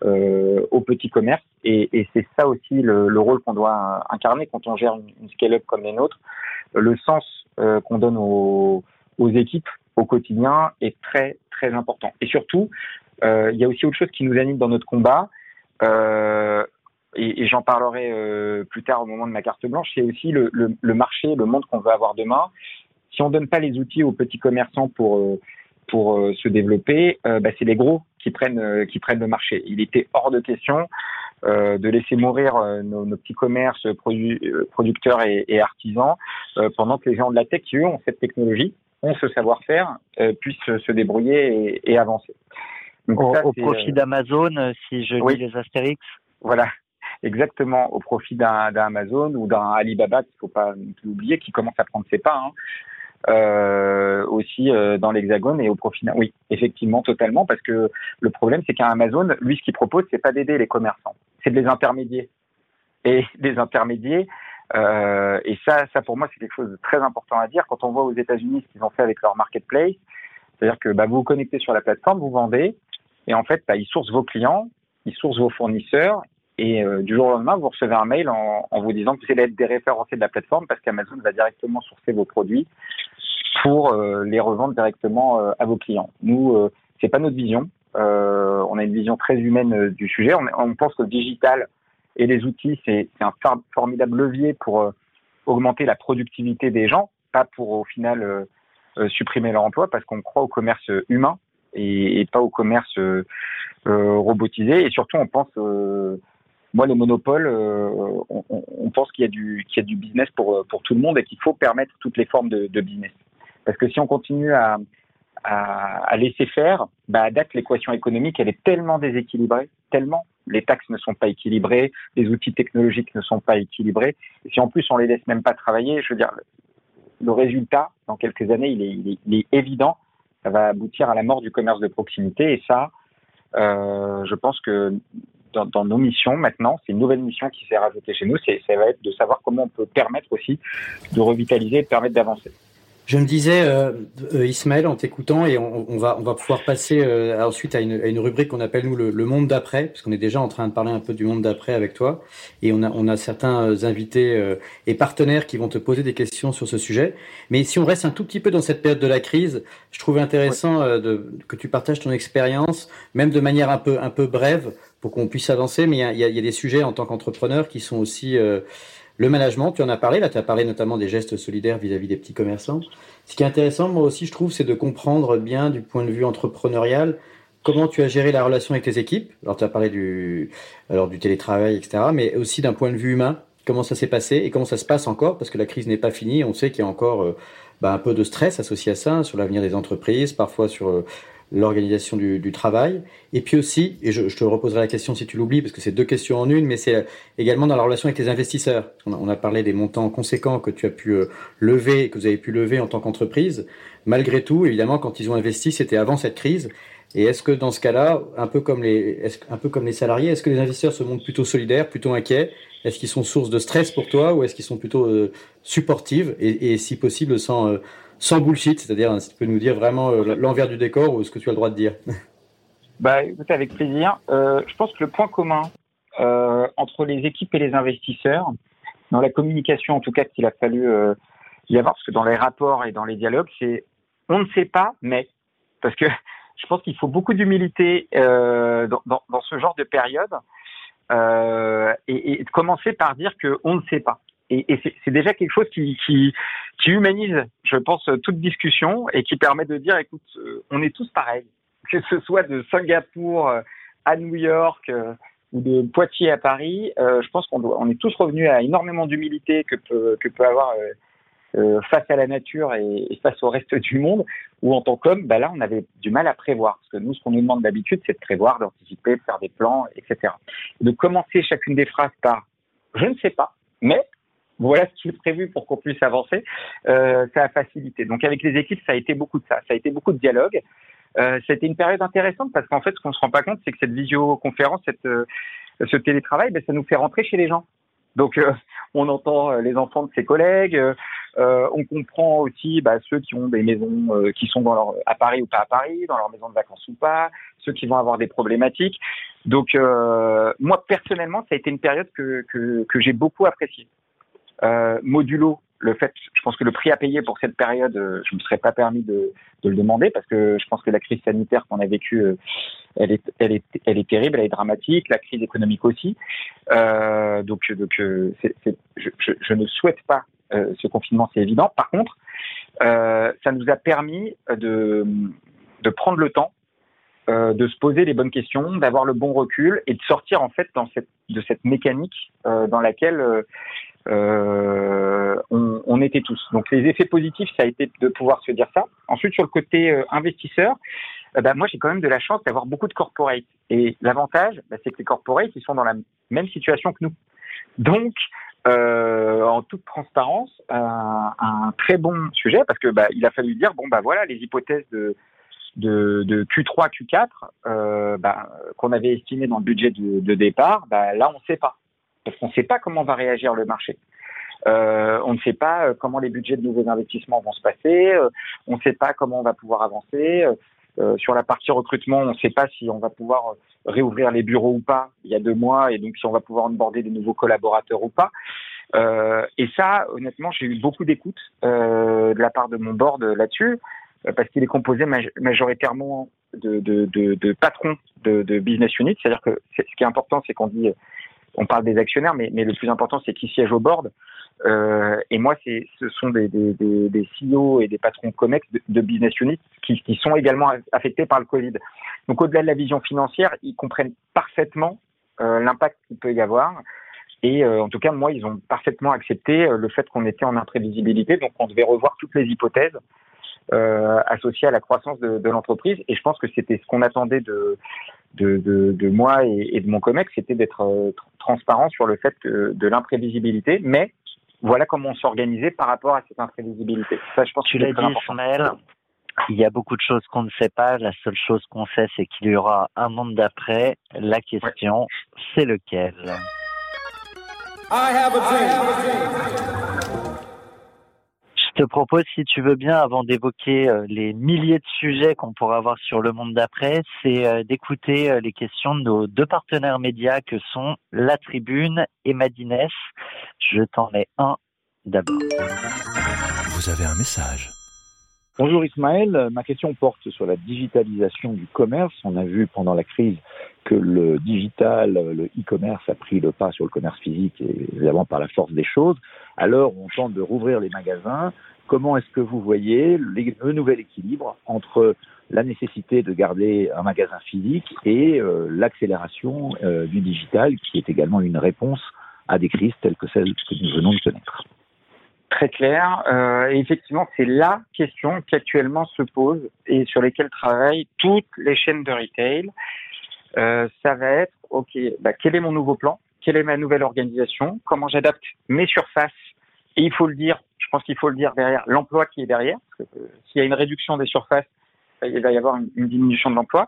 aux petits commerces. Et, et c'est ça aussi le, le rôle qu'on doit incarner quand on gère une, une scale-up comme les nôtres. Le sens qu'on donne aux, aux équipes au quotidien est très très important. Et surtout, euh, il y a aussi autre chose qui nous anime dans notre combat. Euh, et, et j'en parlerai euh, plus tard au moment de ma carte blanche, c'est aussi le, le, le, marché, le monde qu'on veut avoir demain. Si on donne pas les outils aux petits commerçants pour euh, pour euh, se développer, euh, bah, c'est les gros qui prennent qui prennent le marché. Il était hors de question de laisser mourir nos, nos, petits commerces produ producteurs et, et artisans pendant que les gens de la tech qui eux ont cette technologie, ont ce savoir-faire, puissent se débrouiller et, et avancer. au, profit d'Amazon, si je lis les Astérix. Voilà, exactement, au profit d'un Amazon ou d'un Alibaba qu'il faut pas oublier, qui commence à prendre ses pas. Hein. Euh, aussi euh, dans l'hexagone et au profit. Oui, effectivement, totalement, parce que le problème, c'est qu'un Amazon, lui, ce qu'il propose, c'est pas d'aider les commerçants, c'est de les intermédier. Et [laughs] des intermédiaires, euh, et ça, ça pour moi, c'est quelque chose de très important à dire. Quand on voit aux États-Unis ce qu'ils ont fait avec leur marketplace, c'est-à-dire que bah, vous vous connectez sur la plateforme, vous vendez, et en fait, bah, ils sourcent vos clients, ils sourcent vos fournisseurs, et euh, du jour au lendemain, vous recevez un mail en, en vous disant que vous allez être déréférencé de la plateforme parce qu'Amazon va directement sourcer vos produits pour euh, les revendre directement euh, à vos clients. Nous, euh, c'est pas notre vision. on a une vision très humaine du sujet. On, on, pense que le digital et les outils, c'est un formidable levier pour augmenter la productivité des gens, pas pour au final supprimer leur emploi, parce qu'on croit au commerce humain et, et pas au commerce robotisé. Et surtout, on pense moi, les monopoles, on, on, pense qu'il y, qu'il y a du business pour, pour tout le monde et qu'il faut permettre toutes les formes de, de business. Parce que si on continue à, à, laisser faire, bah, à date, l'équation économique, elle est tellement déséquilibrée, tellement. Les taxes ne sont pas équilibrées, les outils technologiques ne sont pas équilibrés. Et si en plus on les laisse même pas travailler, je veux dire, le résultat, dans quelques années, il est, il est, il est évident. Ça va aboutir à la mort du commerce de proximité. Et ça, euh, je pense que dans, dans, nos missions maintenant, c'est une nouvelle mission qui s'est rajoutée chez nous, c'est ça va être de savoir comment on peut permettre aussi de revitaliser et de permettre d'avancer. Je me disais, euh, euh, Ismaël, en t'écoutant, et on, on, va, on va pouvoir passer euh, ensuite à une, à une, rubrique qu'on appelle nous le, le monde d'après, parce qu'on est déjà en train de parler un peu du monde d'après avec toi, et on a, on a certains euh, invités euh, et partenaires qui vont te poser des questions sur ce sujet. Mais si on reste un tout petit peu dans cette période de la crise, je trouve intéressant ouais. de, que tu partages ton expérience, même de manière un peu, un peu brève, pour qu'on puisse avancer. Mais il y a, y, a, y a, des sujets en tant qu'entrepreneur qui sont aussi le management, tu en as parlé, là tu as parlé notamment des gestes solidaires vis-à-vis -vis des petits commerçants. Ce qui est intéressant, moi aussi, je trouve, c'est de comprendre bien du point de vue entrepreneurial comment tu as géré la relation avec tes équipes. Alors tu as parlé du, alors, du télétravail, etc., mais aussi d'un point de vue humain, comment ça s'est passé et comment ça se passe encore, parce que la crise n'est pas finie, on sait qu'il y a encore euh, bah, un peu de stress associé à ça, sur l'avenir des entreprises, parfois sur euh, l'organisation du, du, travail. Et puis aussi, et je, je te reposerai la question si tu l'oublies, parce que c'est deux questions en une, mais c'est également dans la relation avec les investisseurs. On a, on a, parlé des montants conséquents que tu as pu euh, lever, que vous avez pu lever en tant qu'entreprise. Malgré tout, évidemment, quand ils ont investi, c'était avant cette crise. Et est-ce que dans ce cas-là, un peu comme les, un peu comme les salariés, est-ce que les investisseurs se montrent plutôt solidaires, plutôt inquiets? Est-ce qu'ils sont source de stress pour toi ou est-ce qu'ils sont plutôt euh, supportives et, et, si possible sans euh, sans bullshit, c'est-à-dire si tu peux nous dire vraiment euh, l'envers du décor ou ce que tu as le droit de dire. [laughs] Bah, avec plaisir. Euh, je pense que le point commun euh, entre les équipes et les investisseurs, dans la communication en tout cas qu'il a fallu y avoir, parce que dans les rapports et dans les dialogues, c'est on ne sait pas, mais parce que [laughs] je pense qu'il faut beaucoup d'humilité dans, ce genre de période et, et, commencer par dire que on ne sait pas et, et c'est déjà quelque chose qui, qui, qui, humanise, je pense, toute discussion et qui permet de dire, écoute, euh, on est tous pareils, que ce soit de Singapour euh, à New York euh, ou de Poitiers à Paris, je pense qu'on on est tous revenus à énormément d'humilité que peut, que peut avoir face à la nature et, et, face au reste du monde, ou en tant qu'homme, bah là, on avait du mal à prévoir. Parce que nous, ce qu'on nous demande d'habitude, c'est de prévoir, d'anticiper, de faire des plans, etc. De commencer chacune des phrases par je ne sais pas, mais voilà ce qui est prévu pour qu'on puisse avancer, euh, ça a facilité. Donc avec les équipes, ça a été beaucoup de ça, ça a été beaucoup de dialogue. Euh, c'était une période intéressante parce qu'en fait, ce qu'on se rend pas compte, c'est que cette visioconférence, cette, euh, ce télétravail, ben, ça nous fait rentrer chez les gens. Donc euh, on entend euh, les enfants de ses collègues, euh, on comprend aussi bah, ceux qui ont des maisons qui sont dans leur, à Paris ou pas à Paris, dans leur maison de vacances ou pas, ceux qui vont avoir des problématiques. Donc moi personnellement, ça a été une période que, que, que j'ai beaucoup appréciée. Euh, modulo le fait, je pense que le prix à payer pour cette période, euh, je ne me serais pas permis de, de, le demander parce que je pense que la crise sanitaire qu'on a vécue, euh, elle est, elle est, elle est terrible, elle est dramatique, la crise économique aussi. Euh, donc, donc c'est, c'est, je, je, je, ne souhaite pas euh, ce confinement, c'est évident. Par contre, euh, ça nous a permis de, de prendre le temps de se poser les bonnes questions, d'avoir le bon recul et de sortir en fait dans cette, de cette mécanique dans laquelle euh, on, on, était tous. Donc les effets positifs, ça a été de pouvoir se dire ça. Ensuite, sur le côté euh, investisseur, bah, moi j'ai quand même de la chance d'avoir beaucoup de corporates. Et l'avantage, bah, c'est que les corporates, ils sont dans la même situation que nous. Donc, euh, en toute transparence, un, un, très bon sujet parce que bah, il a fallu dire bon bah voilà les hypothèses de de, de Q3, Q4 euh, bah, qu'on avait estimé dans le budget de, de départ, bah, là on ne sait pas parce qu'on ne sait pas comment va réagir le marché. Euh, on ne sait pas euh, comment les budgets de nouveaux investissements vont se passer. Euh, on ne sait pas comment on va pouvoir avancer. Euh, sur la partie recrutement, on ne sait pas si on va pouvoir réouvrir les bureaux ou pas. Il y a deux mois, et donc si on va pouvoir onboarder de nouveaux collaborateurs ou pas. Euh, et ça, honnêtement, j'ai eu beaucoup d'écoute euh, de la part de mon board là-dessus, parce qu'il est composé majoritairement de, de, de, de patrons de, business unit. C'est-à-dire que ce qui est important, c'est qu'on dit, on parle des actionnaires, mais, mais le plus important, c'est qui siège au board. Euh, et moi, ce sont des, des, des, des, CEO et des patrons COMEX de, de business units qui, qui, sont également affectés par le Covid. Donc, au-delà de la vision financière, ils comprennent parfaitement euh, l'impact qu'il peut y avoir. Et euh, en tout cas, moi, ils ont parfaitement accepté euh, le fait qu'on était en imprévisibilité, donc on devait revoir toutes les hypothèses euh, associées à la croissance de, de, l'entreprise. Et je pense que c'était ce qu'on attendait de, de, de, de, moi et, et, de mon COMEX, c'était d'être euh, transparent sur le fait que de l'imprévisibilité, mais voilà comment on s'organisait par rapport à cette imprévisibilité. Ça, je pense tu l'as dit, Ismaël. Il y a beaucoup de choses qu'on ne sait pas. La seule chose qu'on sait, c'est qu'il y aura un monde d'après. La question, ouais. c'est lequel? I have a dream. Je te propose, si tu veux bien, avant d'évoquer les milliers de sujets qu'on pourra avoir sur le monde d'après, c'est d'écouter les questions de nos deux partenaires médias que sont La Tribune et Madines. Je t'en mets un d'abord. Vous avez un message. Bonjour Ismaël, ma question porte sur la digitalisation du commerce. On a vu pendant la crise que le digital, le e-commerce a pris le pas sur le commerce physique, évidemment par la force des choses. Alors on tente de rouvrir les magasins. Comment est-ce que vous voyez le nouvel équilibre entre la nécessité de garder un magasin physique et euh, l'accélération euh, du digital, qui est également une réponse à des crises telles que celles que nous venons de connaître? Très clair. Euh, effectivement, c'est la question qui actuellement se pose et sur lesquelles travaillent toutes les chaînes de retail. Euh, ça va être, OK, bah, quel est mon nouveau plan? Quelle est ma nouvelle organisation? Comment j'adapte mes surfaces? Et il faut le dire, je pense qu'il faut le dire derrière, l'emploi qui est derrière. Euh, s'il y a une réduction des surfaces, il va y avoir une, une diminution de l'emploi.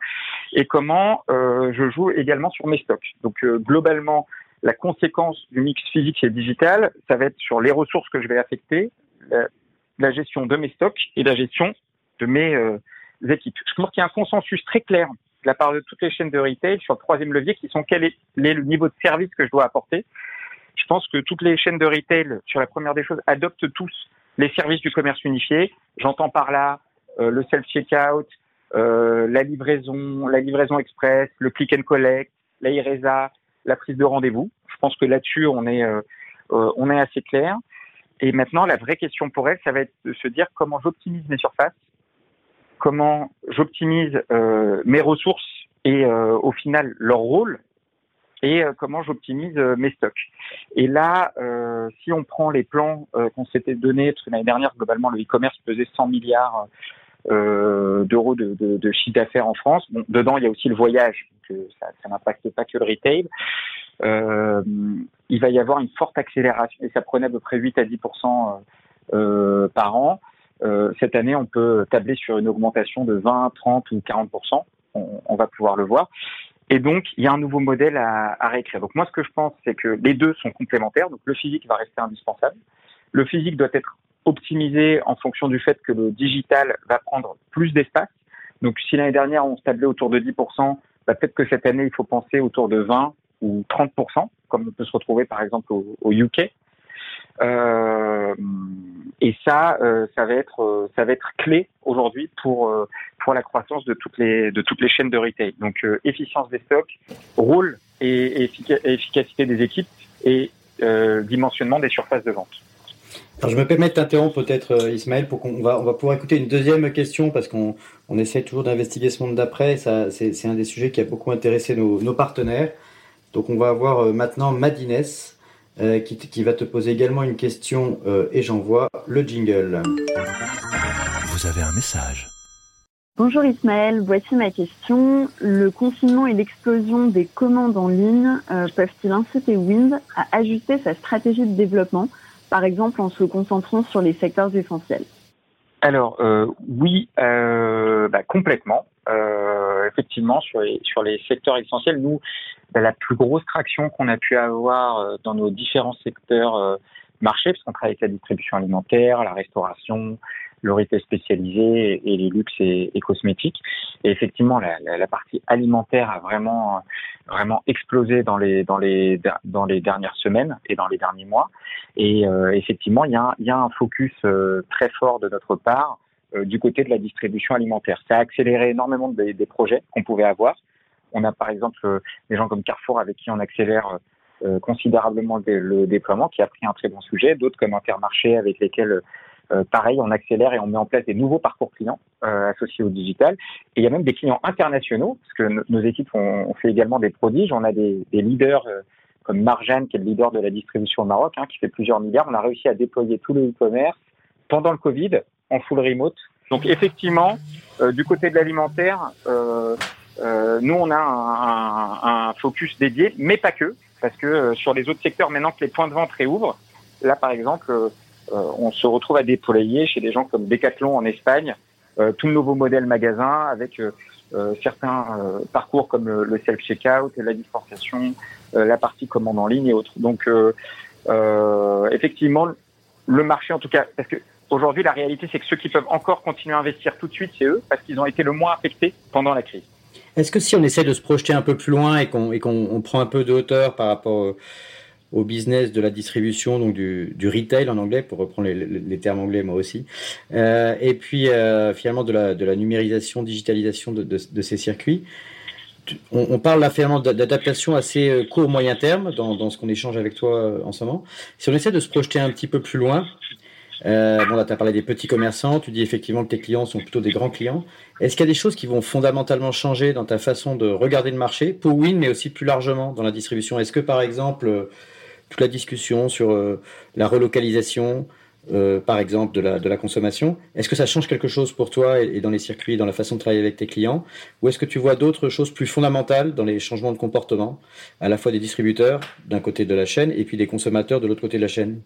Et comment euh, je joue également sur mes stocks. Donc, euh, globalement, la conséquence du mix physique et digital, ça va être sur les ressources que je vais affecter, la, gestion de mes stocks et la gestion de mes euh, équipes. Je pense qu'il y a un consensus très clair de la part de toutes les chaînes de retail sur le troisième levier qui sont quel est, quel est le niveau de service que je dois apporter. Je pense que toutes les chaînes de retail, sur la première des choses, adoptent tous les services du commerce unifié. J'entends par là euh, le self-checkout, euh, la livraison, la livraison express, le click and collect, la IRESA, la prise de rendez-vous. Je pense que là-dessus, on est, euh, euh, on est assez clair. Et maintenant, la vraie question pour elle, ça va être de se dire comment j'optimise mes surfaces, comment j'optimise euh, mes ressources et au final leur rôle, et comment j'optimise mes stocks. Et là, si on prend les plans qu'on s'était donnés, parce que l'année dernière, globalement, le e-commerce pesait 100 milliards d'euros de, chiffre d'affaires en France. Dedans, il y a aussi le voyage, donc euh, ça, ça n'impacte pas que le retail. Euh, il va y avoir une forte accélération, et ça prenait à peu près 8 à 10% euh, par an. Euh, cette année, on peut tabler sur une augmentation de 20, 30 ou 40 on, on va pouvoir le voir. Et donc, il y a un nouveau modèle à, à réécrire. Donc, moi, ce que je pense, c'est que les deux sont complémentaires. Donc, le physique va rester indispensable. Le physique doit être optimisé en fonction du fait que le digital va prendre plus d'espace. Donc, si l'année dernière, on se tablait autour de 10%, bah, peut-être que cette année, il faut penser autour de 20 ou 30%, comme on peut se retrouver par exemple au, UK. Euh, et ça, euh, ça va être, euh, ça va être clé aujourd'hui pour euh, pour la croissance de toutes les de toutes les chaînes de retail. Donc efficience des stocks, rôle et efficacité des équipes et dimensionnement des surfaces de vente. Alors je me permets de t'interrompre peut-être euh, Ismaël pour qu'on va on va pouvoir écouter une deuxième question parce qu'on on essaie toujours d'investiguer ce monde d'après. Ça c'est, c'est un des sujets qui a beaucoup intéressé nos, nos partenaires. Donc on va avoir euh, maintenant Madines euh, qui, qui va te poser également une question euh, et j'envoie le jingle. Vous avez un message. Bonjour Ismaël, voici ma question. Le confinement et l'explosion des commandes en ligne euh, peuvent-ils inciter Wind à ajuster sa stratégie de développement, par exemple en se concentrant sur les secteurs essentiels Alors euh, oui, euh, bah, complètement. effectivement, sur les, sur les secteurs essentiels, nous, bah, la plus grosse traction qu'on a pu avoir dans nos différents secteurs marchés, parce qu'on travaille avec la distribution alimentaire, la restauration, le retail spécialisé et les luxes et, cosmétiques. Et effectivement, la, la, partie alimentaire a vraiment vraiment explosé dans les dans les dans les dernières semaines et dans les derniers mois. Et euh, effectivement, il y, a un, il y a un focus euh, très fort de notre part euh, du côté de la distribution alimentaire. Ça a accéléré énormément des, des projets qu'on pouvait avoir. On a par exemple des gens comme Carrefour avec qui on accélère considérablement le déploiement, qui a pris un très bon sujet, d'autres comme Intermarché avec lesquels euh, pareil, on accélère et on met en place des nouveaux parcours clients euh, associés au digital. Et il y a même des clients internationaux, parce que nos équipes ont, fait également des prodiges. On a des, leaders euh, comme Marjane, qui est le leader de la distribution au Maroc, hein, qui fait plusieurs milliards. On a réussi à déployer tout le e-commerce pendant le Covid en full remote. Donc effectivement, du côté de l'alimentaire, nous on a un, un, focus dédié, mais pas que, parce que sur les autres secteurs, maintenant que les points de vente réouvrent, là par exemple, euh, on se retrouve à déployer chez des gens comme Decathlon en Espagne euh, tout le nouveau modèle magasin avec euh, certains parcours comme le, self-checkout, la dispensation, la partie commande en ligne et autres. Donc effectivement, le marché en tout cas, parce que aujourd'hui la réalité c'est que ceux qui peuvent encore continuer à investir tout de suite, c'est eux, parce qu'ils ont été le moins affectés pendant la crise. Est-ce que si on essaie de se projeter un peu plus loin et qu'on prend un peu de hauteur par rapport au business de la distribution, donc du, retail en anglais, pour reprendre les, termes anglais moi aussi, euh, et puis euh, finalement de la, de la numérisation, digitalisation de, ces circuits. On, parle là finalement d'adaptation assez euh, court moyen terme dans, ce qu'on échange avec toi en ce moment. Si on essaie de se projeter un petit peu plus loin, bon là tu as parlé des petits commerçants, tu dis effectivement que tes clients sont plutôt des grands clients. Est-ce qu'il y a des choses qui vont fondamentalement changer dans ta façon de regarder le marché pour Win, mais aussi plus largement dans la distribution? Est-ce que par exemple toute la discussion sur euh, la relocalisation, euh, par exemple, de la, consommation. Est-ce que ça change quelque chose pour toi et, dans les circuits, dans la façon de travailler avec tes clients? Ou est-ce que tu vois d'autres choses plus fondamentales dans les changements de comportement, à la fois des distributeurs d'un côté de la chaîne et puis des consommateurs de l'autre côté de la chaîne?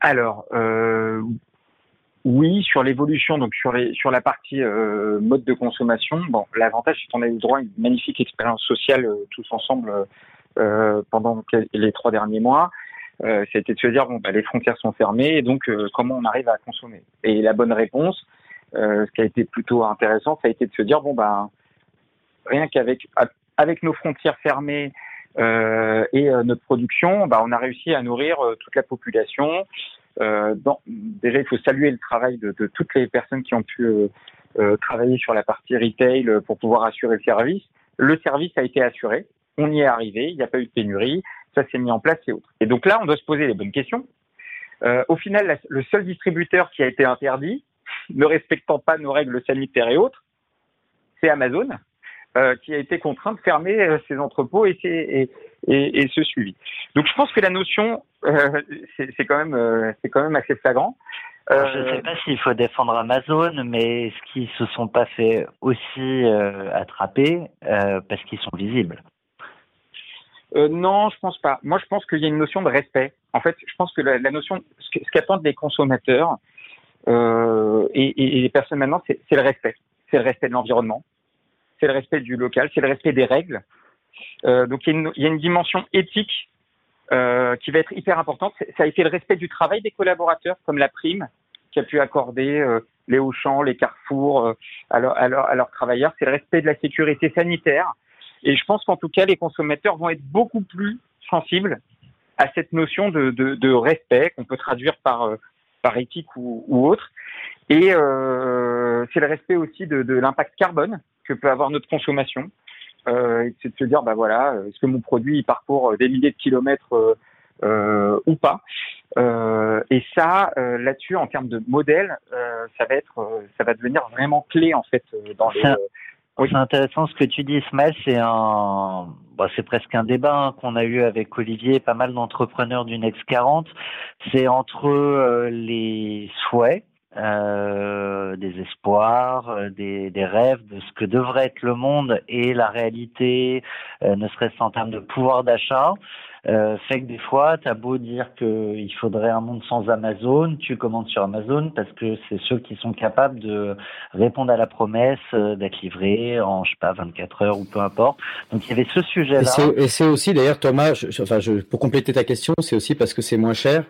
Alors, euh, oui, sur l'évolution, donc sur, sur la partie mode de consommation, l'avantage c'est qu'on a eu droit à une magnifique expérience sociale tous ensemble pendant les trois derniers mois, euh, c'était de se dire bon, bah, les frontières sont fermées donc euh, comment on arrive à consommer? Et la bonne réponse, ce qui a été plutôt intéressant, ça a été de se dire bon bah rien qu'avec avec nos frontières fermées euh, et notre production, bah, on a réussi à nourrir toute la population. Euh, dans, déjà, il faut saluer le travail de toutes les personnes qui ont pu travailler sur la partie retail pour pouvoir assurer le service. Le service a été assuré on y est arrivé, il n'y a pas eu de pénurie, ça s'est mis en place et autres. Et donc là, on doit se poser les bonnes questions. Euh, au final, le seul distributeur qui a été interdit, ne respectant pas nos règles sanitaires et autres, c'est Amazon, euh, qui a été contraint de fermer euh, ses entrepôts et, ce suivi. Donc je pense que la notion, c'est quand même, c'est quand même assez flagrant. je ne sais pas s'il faut défendre Amazon, mais est-ce qu'ils se sont pas fait aussi attraper parce qu'ils sont visibles? Euh, non, je pense pas. Moi, je pense qu'il y a une notion de respect. En fait, je pense que la, notion, ce qu'attendent les consommateurs euh, et, et, les personnes maintenant, c'est le respect. C'est le respect de l'environnement, c'est le respect du local, c'est le respect des règles. Euh, donc, il y, a une, y, a une, dimension éthique euh, qui va être hyper importante. Ça a été le respect du travail des collaborateurs, comme la prime qui a pu accorder les Auchan, les Carrefour à, à, à leurs travailleurs. C'est le respect de la sécurité sanitaire et je pense qu'en tout cas, les consommateurs vont être beaucoup plus sensibles à cette notion de, de, de respect qu'on peut traduire par, euh, par éthique ou, ou autre. Et euh, c'est le respect aussi de, de l'impact carbone que peut avoir notre consommation. Euh, c'est de se dire, bah voilà, est-ce que mon produit il parcourt des milliers de kilomètres euh, euh ou pas? Euh, Et ça, là-dessus, en termes de modèle, ça va être, ça va devenir vraiment clé en fait dans les c'est intéressant ce que tu dis, Ismaël. C'est un, bah, c'est presque un débat hein, qu'on a eu avec Olivier, pas mal d'entrepreneurs du Next 40. C'est entre euh, les souhaits euh, des espoirs, euh, des, des, rêves de ce que devrait être le monde et la réalité, euh, ne serait-ce en termes de pouvoir d'achat, euh, fait que des fois, tu as beau dire qu'il faudrait un monde sans Amazon, tu commandes sur Amazon parce que c'est ceux qui sont capables de répondre à la promesse euh, d'être livré en, je sais pas, 24 heures ou peu importe. Donc il y avait ce sujet-là. Et c'est aussi, d'ailleurs, Thomas, enfin, je, pour compléter ta question, c'est aussi parce que c'est moins cher.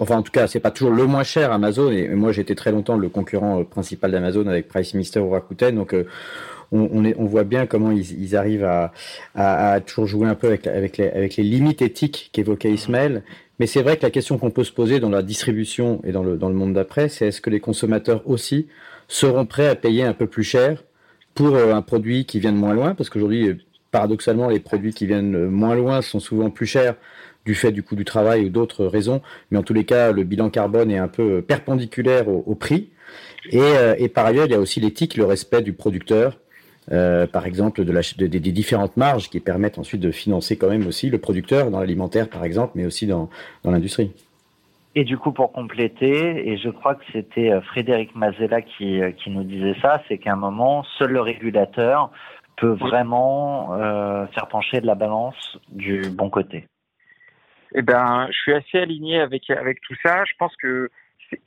Enfin, en tout cas, c'est pas toujours le moins cher Amazon. Et moi, j'étais très longtemps le concurrent euh, principal d'Amazon avec Price Mister ou Rakuten. Donc, euh, on, voit bien comment ils, arrivent à, toujours jouer un peu avec, les, limites éthiques qu'évoquait Ismaël. Mais c'est vrai que la question qu'on peut se poser dans la distribution et dans le, monde d'après, c'est est-ce que les consommateurs aussi seront prêts à payer un peu plus cher pour euh, un produit qui vient de moins loin? Parce qu'aujourd'hui, paradoxalement, les produits qui viennent moins loin sont souvent plus chers du fait du coût du travail ou d'autres raisons. Mais en tous les cas, le bilan carbone est un peu perpendiculaire au, prix. Et, euh, et, par ailleurs, il y a aussi l'éthique, le respect du producteur euh, par exemple, de la, des différentes marges qui permettent ensuite de financer quand même aussi le producteur dans l'alimentaire, par exemple, mais aussi dans, dans l'industrie. Et du coup, pour compléter, et je crois que c'était euh, Frédéric Mazella qui, euh, qui nous disait ça, c'est qu'à un moment, seul le régulateur peut vraiment euh, faire pencher de la balance du bon côté. Eh ben, je suis assez aligné avec avec tout ça. Je pense que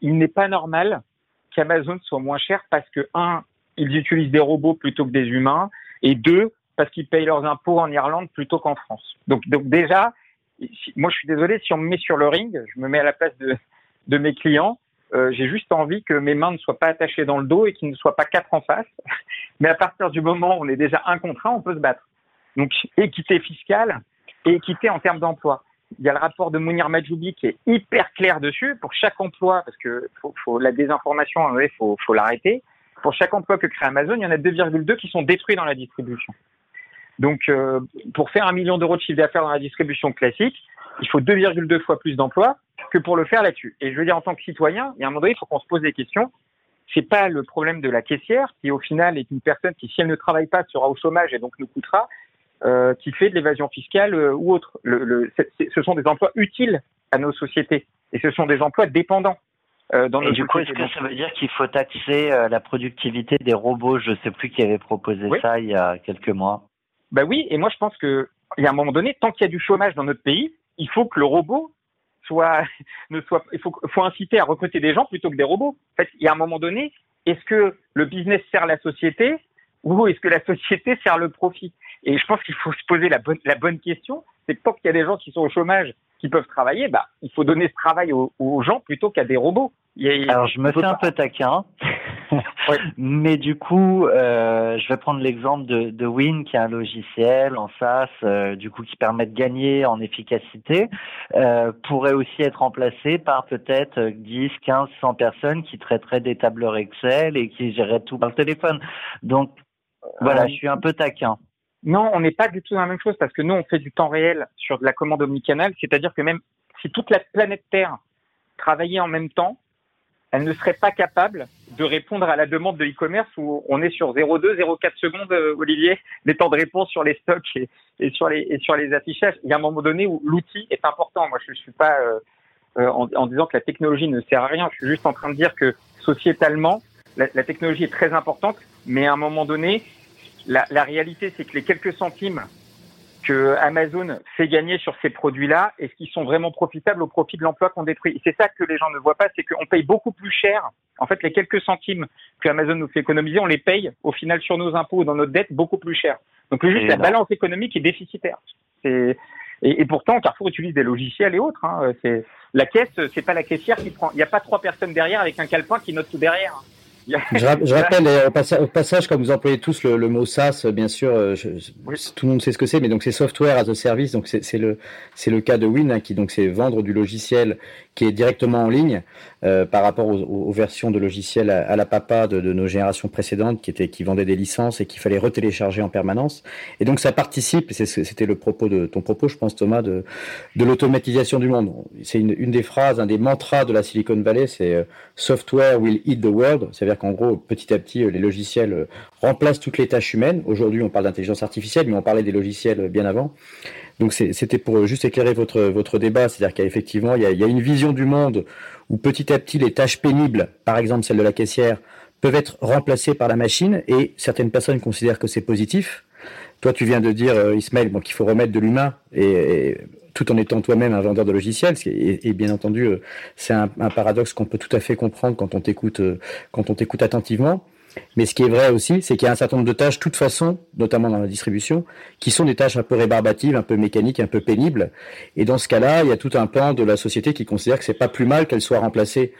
il n'est pas normal qu'Amazon soit moins cher parce que un, ils utilisent des robots plutôt que des humains, et deux, parce qu'ils payent leurs impôts en Irlande plutôt qu'en France. Donc, donc déjà, moi je suis désolé, si on me met sur le ring, je me mets à la place de, de mes clients, euh, j'ai juste envie que mes mains ne soient pas attachées dans le dos et qu'ils ne soient pas quatre en face. [laughs] Mais à partir du moment où on est déjà un contre un, on peut se battre. Donc équité fiscale et équité en termes d'emploi. Il y a le rapport de Mounir Majoubi qui est hyper clair dessus pour chaque emploi, parce que faut, faut la désinformation, il faut, faut l'arrêter pour chaque emploi que crée Amazon, il y en a 2,2 qui sont détruits dans la distribution. Donc, euh, pour faire un million d'euros de chiffre d'affaires dans la distribution classique, il faut 2,2 fois plus d'emplois que pour le faire là-dessus. Et je veux dire, en tant que citoyen, il y a un moment donné, il faut qu'on se pose des questions. C'est pas le problème de la caissière, qui au final est une personne qui, si elle ne travaille pas, sera au chômage et donc nous coûtera, euh, qui fait de l'évasion fiscale euh, ou autre. Ce sont des emplois utiles à nos sociétés et ce sont des emplois dépendants. Euh, dans et du coup, est-ce que ça veut dire qu'il faut taxer euh, la productivité des robots? Je ne sais plus qui avait proposé ça il y a quelques mois. Bah oui, et moi je pense que il y a un moment donné, tant qu'il y a du chômage dans notre pays, il faut que le robot soit, [laughs] ne soit, il faut, faut inciter à recruter des gens plutôt que des robots. En fait, il y a un moment donné, est-ce que le business sert la société ou est-ce que la société sert le profit? Et je pense qu'il faut se poser la bonne, la bonne question. C'est que tant qu'il y a des gens qui sont au chômage qui peuvent travailler, bah, il faut donner ce travail aux, gens plutôt qu'à des robots. Alors je me fais un peu taquin, [laughs] mais du coup, euh, je vais prendre l'exemple de, de, Win, qui est un logiciel en SaaS, euh, du coup qui permet de gagner en efficacité, euh, pourrait aussi être remplacé par peut-être 10, 15, 100 personnes qui traiteraient des tableurs Excel et qui géreraient tout par le téléphone. Donc voilà, je suis un peu taquin. Non, on n'est pas du tout dans la même chose parce que nous, on fait du temps réel sur de la commande omnicanale, c'est-à-dire que même si toute la planète Terre travaillait en même temps, elle ne serait pas capable de répondre à la demande de e-commerce où on est sur 0,2, 0,4 secondes, euh, Olivier, les temps de réponse sur les stocks et, sur, les, affichages. Il y a un moment donné où l'outil est important. Moi, je ne suis pas euh, euh, en, disant que la technologie ne sert à rien. Je suis juste en train de dire que sociétalement, la technologie est très importante, mais à un moment donné, la, la réalité, c'est que les quelques centimes que Amazon fait gagner sur ces produits-là, est-ce qu'ils sont vraiment profitables au profit de l'emploi qu'on détruit? C'est ça que les gens ne voient pas, c'est qu'on paye beaucoup plus cher. En fait, les quelques centimes que Amazon nous fait économiser, on les paye au final sur nos impôts ou dans notre dette beaucoup plus cher. Donc juste la balance économique est déficitaire. Et, et, pourtant, Carrefour utilise des logiciels et autres. Hein. C'est la caisse, c'est pas la caissière qui prend. Il n'y a pas trois personnes derrière avec un calepin qui note tout derrière. Je, rappelle euh, au, passage, comme vous employez tous le, mot SaaS, bien sûr, euh, tout le monde sait ce que c'est, mais donc c'est software as a service, donc c'est le c'est le cas de Win hein, qui donc c'est vendre du logiciel qui est directement en ligne euh, par rapport aux, versions de logiciels à, la papa de, nos générations précédentes qui étaient qui vendaient des licences et qu'il fallait retélécharger en permanence. Et donc ça participe, c'était le propos de ton propos, je pense Thomas, de de l'automatisation du monde. C'est une, une, des phrases, un des mantras de la Silicon Valley, c'est software will eat the world, c'est-à-dire c'est-à-dire qu'en gros, petit à petit, les logiciels remplacent toutes les tâches humaines. Aujourd'hui, on parle d'intelligence artificielle, mais on parlait des logiciels bien avant. Donc c'était pour juste éclairer votre, votre débat, c'est-à-dire qu'effectivement, il, y a une vision du monde où petit à petit, les tâches pénibles, par exemple celle de la caissière, peuvent être remplacées par la machine, et certaines personnes considèrent que c'est positif. Toi, tu viens de dire, euh, Ismaël, qu'il faut remettre de l'humain, et, tout en étant toi-même un vendeur de logiciels, et, bien entendu, euh, c'est un, un, paradoxe qu'on peut tout à fait comprendre quand on t'écoute, euh, quand on t'écoute attentivement. Mais ce qui est vrai aussi, c'est qu'il y a un certain nombre de tâches, de toute façon, notamment dans la distribution, qui sont des tâches un peu rébarbatives, un peu mécaniques, un peu pénibles. Et dans ce cas-là, il y a tout un pan de la société qui considère que c'est pas plus mal qu'elle soit remplacée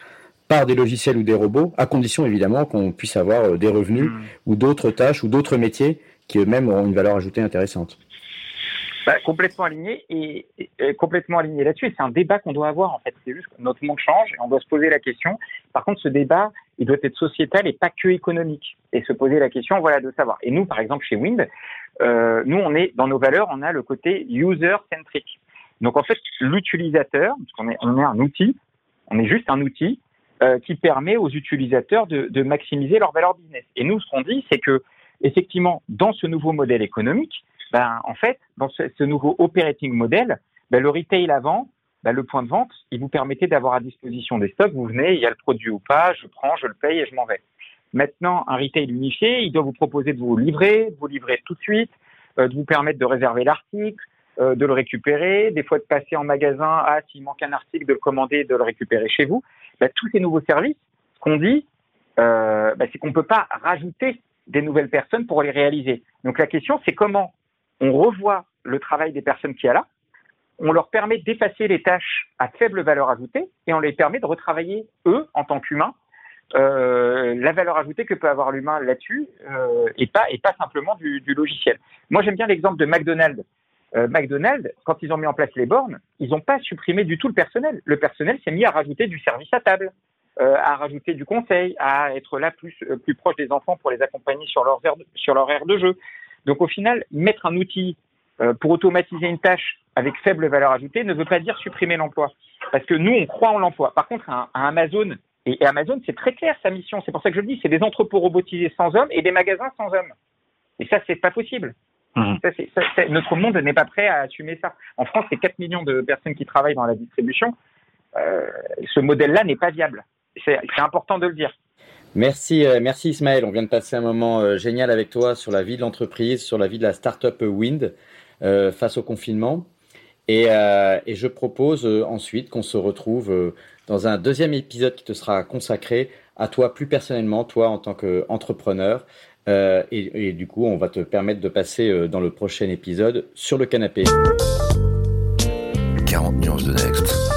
par des logiciels ou des robots, à condition évidemment qu'on puisse avoir euh, des revenus mmh. ou d'autres tâches ou d'autres métiers qui eux-mêmes auront une valeur ajoutée intéressante. Bah, complètement aligné et, complètement aligné là-dessus. c'est un débat qu'on doit avoir en fait. C'est juste que notre monde change et on doit se poser la question. Par contre, ce débat, il doit être sociétal et pas que économique. Et se poser la question, voilà, de savoir. Et nous, par exemple, chez Wind, euh, nous, on est dans nos valeurs, on a le côté user-centric. Donc en fait, l'utilisateur, parce qu'on est, on est un outil, on est juste un outil euh, qui permet aux utilisateurs de, de maximiser leur valeur business. Et nous, ce qu'on dit, c'est que effectivement, dans ce nouveau modèle économique, ben, en fait, dans ce, nouveau operating model, ben, le retail avant, ben, le point de vente, il vous permettait d'avoir à disposition des stocks. Vous venez, il y a le produit ou pas, je prends, je le paye et je m'en vais. Maintenant, un retail unifié, il doit vous proposer de vous livrer, de vous livrer tout de suite, euh, de vous permettre de réserver l'article, euh, de le récupérer, des fois de passer en magasin, ah, s'il manque un article, de le commander, de le récupérer chez vous. Ben, tous ces nouveaux services, ce qu'on dit, euh, ben, c'est qu'on ne peut pas rajouter des nouvelles personnes pour les réaliser. Donc la question, c'est comment on revoit le travail des personnes qui y a là, on leur permet d'effacer les tâches à faible valeur ajoutée et on les permet de retravailler, eux, en tant qu'humains, euh, la valeur ajoutée que peut avoir l'humain là-dessus euh, et, pas, et pas simplement du, logiciel. Moi, j'aime bien l'exemple de McDonald's. Euh, McDonald's, quand ils ont mis en place les bornes, ils n'ont pas supprimé du tout le personnel. Le personnel s'est mis à rajouter du service à table, à rajouter du conseil, à être là plus, plus proche des enfants pour les accompagner sur leur, sur leur aire de jeu. Donc au final, mettre un outil euh, pour automatiser une tâche avec faible valeur ajoutée ne veut pas dire supprimer l'emploi. Parce que nous, on croit en l'emploi. Par contre, à, Amazon, et, Amazon, c'est très clair sa mission. C'est pour ça que je le dis, c'est des entrepôts robotisés sans hommes et des magasins sans hommes. Et ça, c'est pas possible. Mmh. notre monde n'est pas prêt à assumer ça. En France, c'est 4 millions de personnes qui travaillent dans la distribution. Euh, ce modèle-là n'est pas viable. C'est important de le dire. Merci, euh, merci Ismaël. On vient de passer un moment euh, génial avec toi sur la vie de l'entreprise, sur la vie de la startup Wind euh, face au confinement. Et, je propose ensuite qu'on se retrouve dans un deuxième épisode qui te sera consacré à toi plus personnellement, toi en tant qu'entrepreneur. Et, et, du coup, on va te permettre de passer dans le prochain épisode sur le canapé. 40 nuances de Next